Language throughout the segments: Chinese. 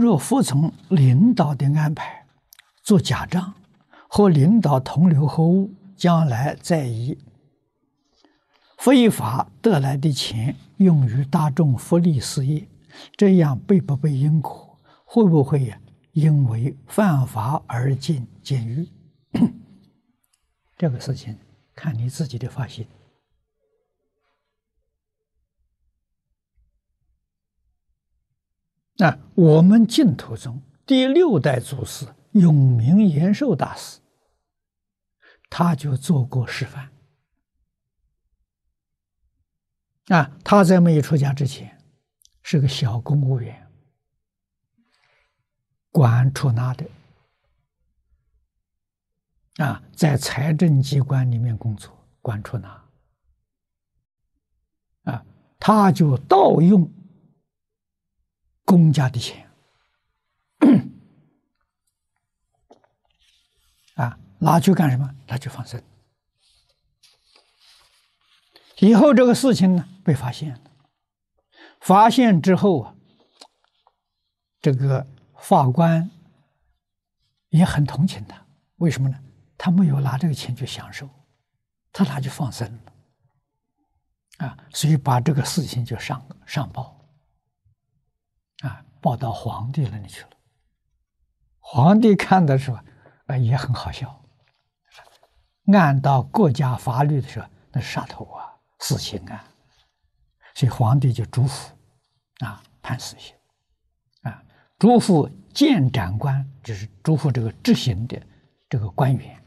若服从领导的安排，做假账，和领导同流合污，将来再以非法得来的钱用于大众福利事业，这样背不背因果？会不会呀？因为犯法而进监狱？这个事情看你自己的发心。那我们净土宗第六代祖师永明延寿大师，他就做过示范。啊，他在没有出家之前，是个小公务员，管出纳的。啊，在财政机关里面工作，管出纳。啊，他就盗用。公家的钱，啊，拿去干什么？拿去放生。以后这个事情呢，被发现了。发现之后啊，这个法官也很同情他。为什么呢？他没有拿这个钱去享受，他拿去放生了。啊，所以把这个事情就上上报。啊，报到皇帝那里去了。皇帝看的时候，啊，也很好笑。按照国家法律的时候，那杀头啊，死刑啊。所以皇帝就嘱咐，啊，判死刑。啊，嘱咐监斩官，就是嘱咐这个执行的这个官员，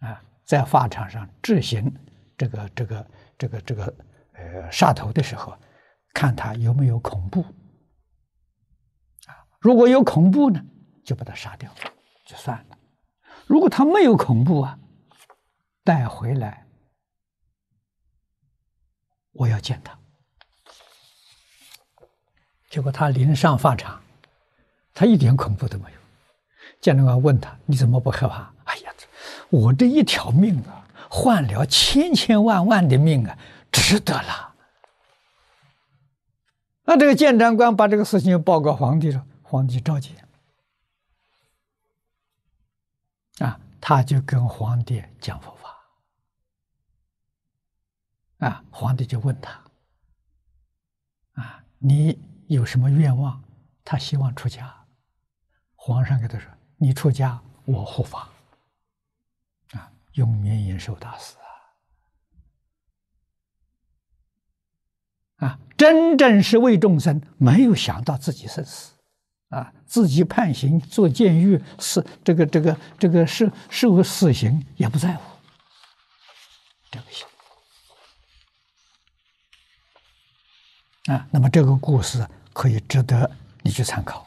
啊，在法场上执行这个这个这个这个呃杀头的时候，看他有没有恐怖。如果有恐怖呢，就把他杀掉，就算了；如果他没有恐怖啊，带回来，我要见他。结果他临上法场，他一点恐怖都没有。监察官问他：“你怎么不害怕？”哎呀，我这一条命啊，换了千千万万的命啊，值得了。那这个监察官把这个事情报告皇帝了。皇帝召见，啊，他就跟皇帝讲佛法，啊，皇帝就问他，啊，你有什么愿望？他希望出家，皇上给他说：“你出家，我护法。”啊，永明延寿大师啊，啊，真正是为众生，没有想到自己生死。啊，自己判刑坐监狱死这个这个这个受受死刑也不在乎，这个行啊。那么这个故事可以值得你去参考。